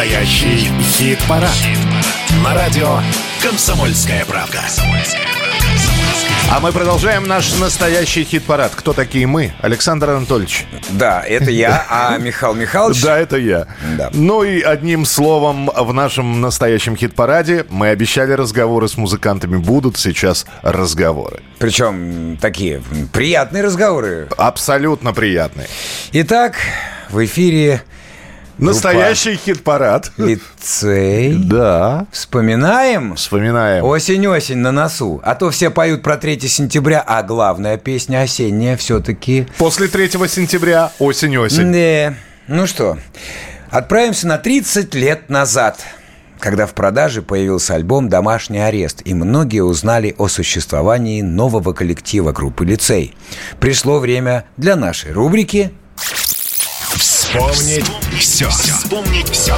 Настоящий хит-парад. На радио «Комсомольская правда». А мы продолжаем наш настоящий хит-парад. Кто такие мы? Александр Анатольевич. Да, это я, а Михаил Михайлович... Да, это я. Да. Ну и одним словом, в нашем настоящем хит-параде мы обещали разговоры с музыкантами. Будут сейчас разговоры. Причем такие приятные разговоры. Абсолютно приятные. Итак, в эфире Настоящий хит-парад. лицей. Да. Вспоминаем? Вспоминаем. Осень-осень на носу. А то все поют про 3 сентября, а главная песня осенняя все-таки... После 3 сентября осень-осень. Да. Ну что, отправимся на 30 лет назад, когда в продаже появился альбом «Домашний арест», и многие узнали о существовании нового коллектива группы «Лицей». Пришло время для нашей рубрики Вспомнить все. Вспомнить все.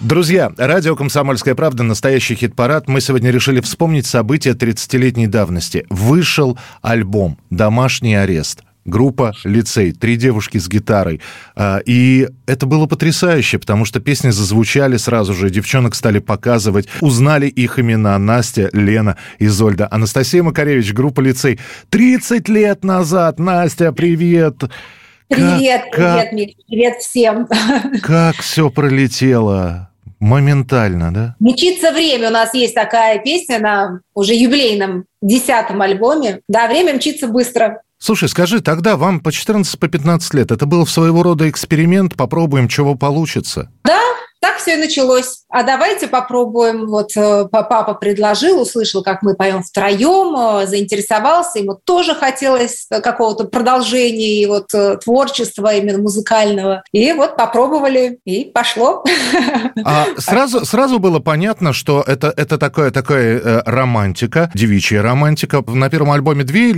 Друзья, радио «Комсомольская правда», настоящий хит-парад. Мы сегодня решили вспомнить события 30-летней давности. Вышел альбом «Домашний арест». Группа «Лицей», три девушки с гитарой. А, И это было потрясающе, потому что песни зазвучали сразу же, девчонок стали показывать, узнали их имена. Настя, Лена, Изольда. Анастасия Макаревич, группа «Лицей». 30 лет назад, Настя, привет! Привет, Как- привет, Миш, привет всем. Как все пролетело моментально, да? Мчится время. У нас есть такая песня на уже юбилейном десятом альбоме. Да, время мчится быстро. Слушай, скажи, тогда вам по 14, по 15 лет, это был своего рода эксперимент, попробуем, чего получится? Да, так все и началось. А давайте попробуем. Вот э, па- папа предложил, услышал, как мы поем втроем, э, заинтересовался. Ему тоже хотелось какого-то продолжения и вот э, творчества именно музыкального. И вот попробовали, и пошло. А сразу, сразу было понятно, что это, это такая, такая романтика, девичья романтика. На первом альбоме две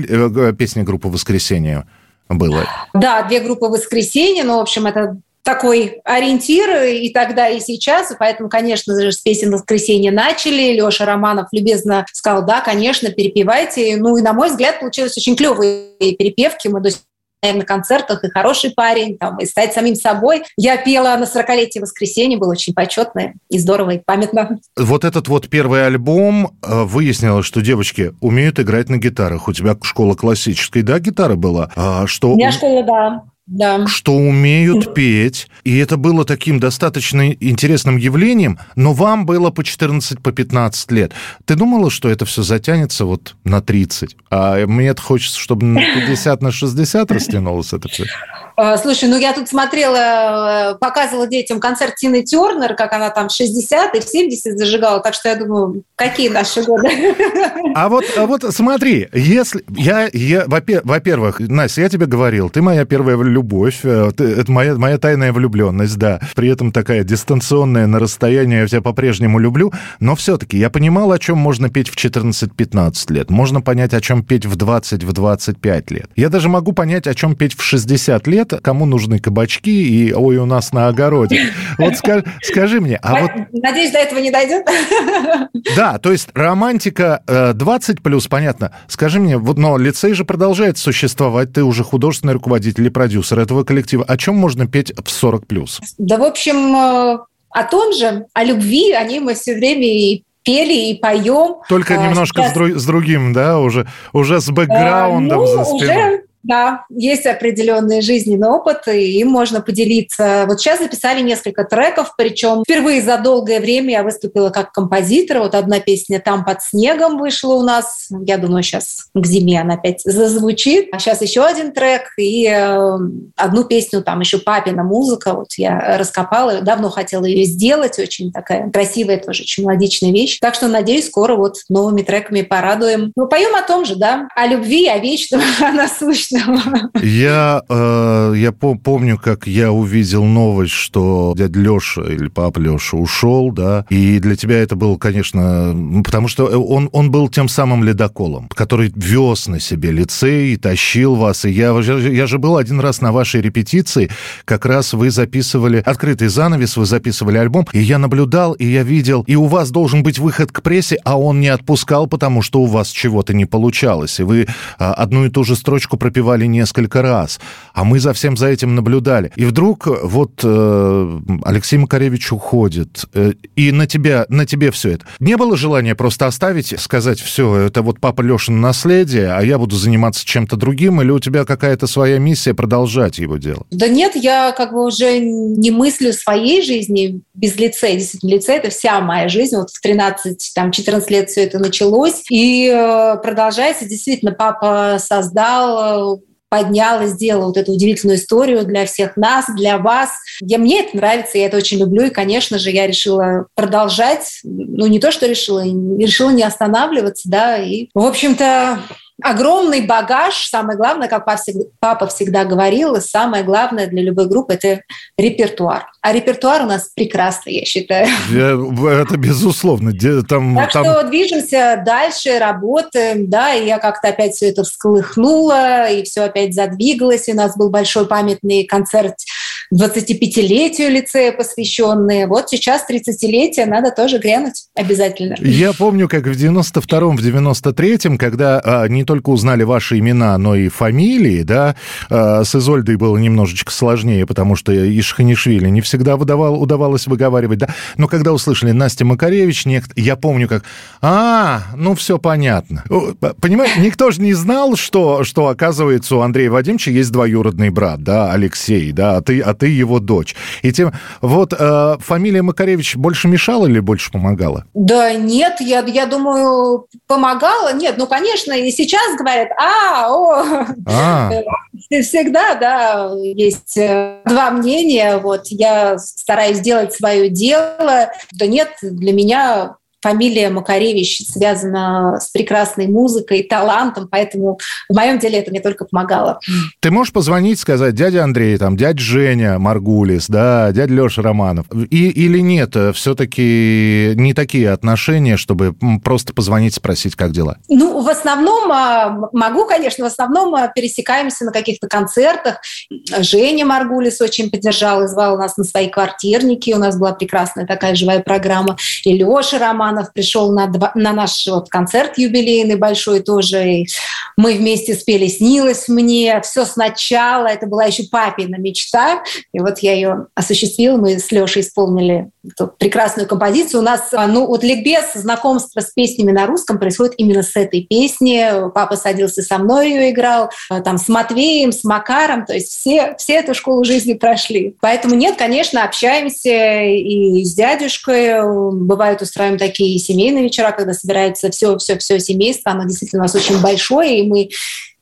песни группы «Воскресенье» было. Да, две группы воскресенья, но, в общем, это такой ориентир и тогда, и сейчас, и поэтому, конечно же, с песен воскресенья начали. Леша Романов любезно сказал, да, конечно, перепевайте. Ну и, на мой взгляд, получилось очень клевые перепевки. Мы до сих на концертах, и хороший парень, там, и стать самим собой. Я пела на 40-летие воскресенья, было очень почетно и здорово, и памятно. Вот этот вот первый альбом э, выяснилось, что девочки умеют играть на гитарах. У тебя школа классической, да, гитара была? А, что У меня школа, да. Да. что умеют петь. И это было таким достаточно интересным явлением, но вам было по 14, по 15 лет. Ты думала, что это все затянется вот на 30? А мне хочется, чтобы на 50, на 60 растянулось это все. Э, Слушай, ну я тут смотрела, э, показывала детям концерт Тины Тернер, как она там в 60 и в 70 зажигала, так что я думаю, какие наши годы. А вот, а вот смотри, если я, я во-пе- во-первых, Настя, я тебе говорил, ты моя первая любовь, э, это моя, моя тайная влюбленность, да. При этом такая дистанционная на расстоянии, я тебя по-прежнему люблю, но все-таки я понимал, о чем можно петь в 14-15 лет. Можно понять, о чем петь в 20, в 25 лет. Я даже могу понять, о чем петь в 60 лет, кому нужны кабачки и ой, у нас на огороде. Вот ска- скажи мне, а вот Надеюсь, до этого не дойдет. да, то есть романтика э, 20 плюс, понятно. Скажи мне, вот, но лицей же продолжает существовать, ты уже художественный руководитель и продюсер этого коллектива. О чем можно петь в 40 плюс? Да, в общем, э, о том же, о любви, о ней мы все время и пели, и поем. Только А, немножко сейчас- с, дру- с другим, да, уже, уже с бэкграундом Э, за ну, спиной. уже, да, есть определенный жизненный опыт, и им можно поделиться. Вот сейчас записали несколько треков, причем впервые за долгое время я выступила как композитор. Вот одна песня «Там под снегом» вышла у нас. Я думаю, сейчас к зиме она опять зазвучит. А сейчас еще один трек и э, одну песню, там еще «Папина музыка». Вот я раскопала, давно хотела ее сделать. Очень такая красивая тоже, очень мелодичная вещь. Так что, надеюсь, скоро вот новыми треками порадуем. Мы поем о том же, да, о любви, о вечном, о насущном. Я, э, я по- помню, как я увидел новость, что дядя Леша или папа Леша ушел, да, и для тебя это было, конечно, потому что он, он был тем самым ледоколом, который вез на себе лицей, тащил вас, и я, я же был один раз на вашей репетиции, как раз вы записывали открытый занавес, вы записывали альбом, и я наблюдал, и я видел, и у вас должен быть выход к прессе, а он не отпускал, потому что у вас чего-то не получалось, и вы а, одну и ту же строчку прописали запевали несколько раз. А мы за всем за этим наблюдали. И вдруг вот э, Алексей Макаревич уходит, э, и на тебя, на тебе все это. Не было желания просто оставить, сказать, все, это вот папа Лешин наследие, а я буду заниматься чем-то другим, или у тебя какая-то своя миссия продолжать его дело? Да нет, я как бы уже не мыслю своей жизни без лицея. Действительно, лицей – это вся моя жизнь. Вот в 13-14 лет все это началось. И э, продолжается. Действительно, папа создал э, поднял и сделал вот эту удивительную историю для всех нас, для вас. Я, мне это нравится, я это очень люблю, и, конечно же, я решила продолжать. Ну, не то, что решила, решила не останавливаться, да, и, в общем-то, огромный багаж. Самое главное, как папа всегда говорил, и самое главное для любой группы – это репертуар. А репертуар у нас прекрасный, я считаю. Это безусловно. Там, так там... что движемся дальше, работаем, да, и я как-то опять все это всколыхнула, и все опять задвигалось. И у нас был большой памятный концерт 25-летию лицея посвященные. Вот сейчас 30-летие, надо тоже грянуть обязательно. Я помню, как в 92-м, в 93-м, когда а, не только узнали ваши имена, но и фамилии, да, а, с Изольдой было немножечко сложнее, потому что Ишханишвили не всегда выдавал, удавалось выговаривать, да, но когда услышали Настя Макаревич, нек... я помню, как, а, ну все понятно. Понимаете, никто же не знал, что, что оказывается у Андрея Вадимовича есть двоюродный брат, да, Алексей, да, а ты, а ты его дочь. И тем, вот э, фамилия Макаревич больше мешала или больше помогала? Да нет, я, я думаю, помогала. Нет, ну, конечно, и сейчас говорят, а, о, а. всегда, да, есть э, два мнения. Вот я стараюсь делать свое дело. Да нет, для меня фамилия Макаревич связана с прекрасной музыкой, талантом, поэтому в моем деле это мне только помогало. Ты можешь позвонить, сказать, дядя Андрей, там, дядя Женя Маргулис, да, дядя Леша Романов, и, или нет, все-таки не такие отношения, чтобы просто позвонить, спросить, как дела? Ну, в основном а, могу, конечно, в основном а, пересекаемся на каких-то концертах. Женя Маргулис очень поддержал и звал нас на свои квартирники, у нас была прекрасная такая живая программа, и Леша Романов, Романов пришел на, на наш вот концерт юбилейный большой тоже. И мы вместе спели «Снилось мне», все сначала. Это была еще папина мечта. И вот я ее осуществила. Мы с Лешей исполнили эту прекрасную композицию. У нас, а, ну, вот ликбез, знакомство с песнями на русском происходит именно с этой песни. Папа садился со мной, ее играл, а, там, с Матвеем, с Макаром. То есть все, все эту школу жизни прошли. Поэтому нет, конечно, общаемся и с дядюшкой. Бывает, устраиваем такие такие семейные вечера, когда собирается все-все-все семейство, оно действительно у нас очень большое, и мы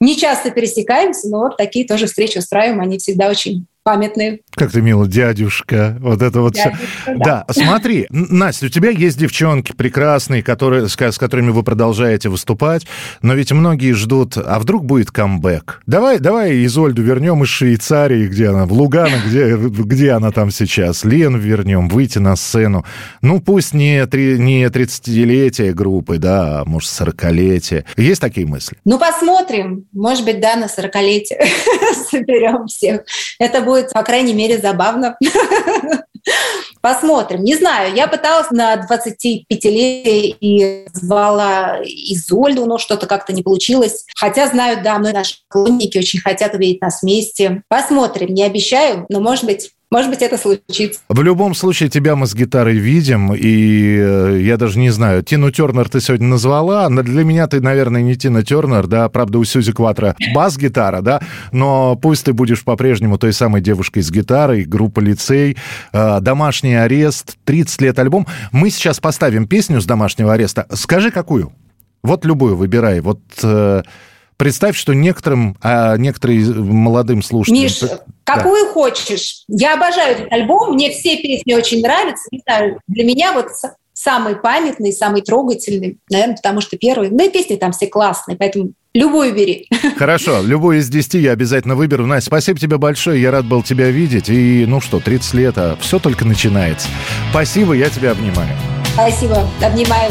не часто пересекаемся, но вот такие тоже встречи устраиваем, они всегда очень памятные. Как ты мило, дядюшка. Вот это вот дядюшка, все. Да. да, смотри, Настя, у тебя есть девчонки прекрасные, которые, с, с которыми вы продолжаете выступать, но ведь многие ждут, а вдруг будет камбэк? Давай, давай Изольду вернем из Швейцарии, где она, в Лугано, где, где она там сейчас, Лен вернем, выйти на сцену. Ну, пусть не, три, не 30-летие группы, да, а может, 40-летие. Есть такие мысли? Ну, посмотрим. Может быть, да, на 40-летие соберем всех. Это будет по крайней мере, забавно. Посмотрим. Не знаю, я пыталась на 25-летие и звала Изольду, но что-то как-то не получилось. Хотя знаю, да, многие наши клонники очень хотят увидеть нас вместе. Посмотрим, не обещаю, но, может быть, может быть, это случится. В любом случае, тебя мы с гитарой видим, и э, я даже не знаю, Тину Тернер ты сегодня назвала, но для меня ты, наверное, не Тина Тернер, да, правда, у Сьюзи Кватра бас-гитара, да, но пусть ты будешь по-прежнему той самой девушкой с гитарой, группа «Лицей», э, «Домашний арест», 30 лет альбом. Мы сейчас поставим песню с «Домашнего ареста». Скажи, какую? Вот любую выбирай, вот... Э, Представь, что некоторым, а некоторым молодым слушателям... Миш, какую хочешь. Я обожаю этот альбом, мне все песни очень нравятся. Не знаю, для меня вот самый памятный, самый трогательный, наверное, потому что первый. Ну и песни там все классные, поэтому Любую бери. Хорошо, любую из десяти я обязательно выберу. Настя, спасибо тебе большое, я рад был тебя видеть. И, ну что, 30 лет, а все только начинается. Спасибо, я тебя обнимаю. Спасибо, обнимаю.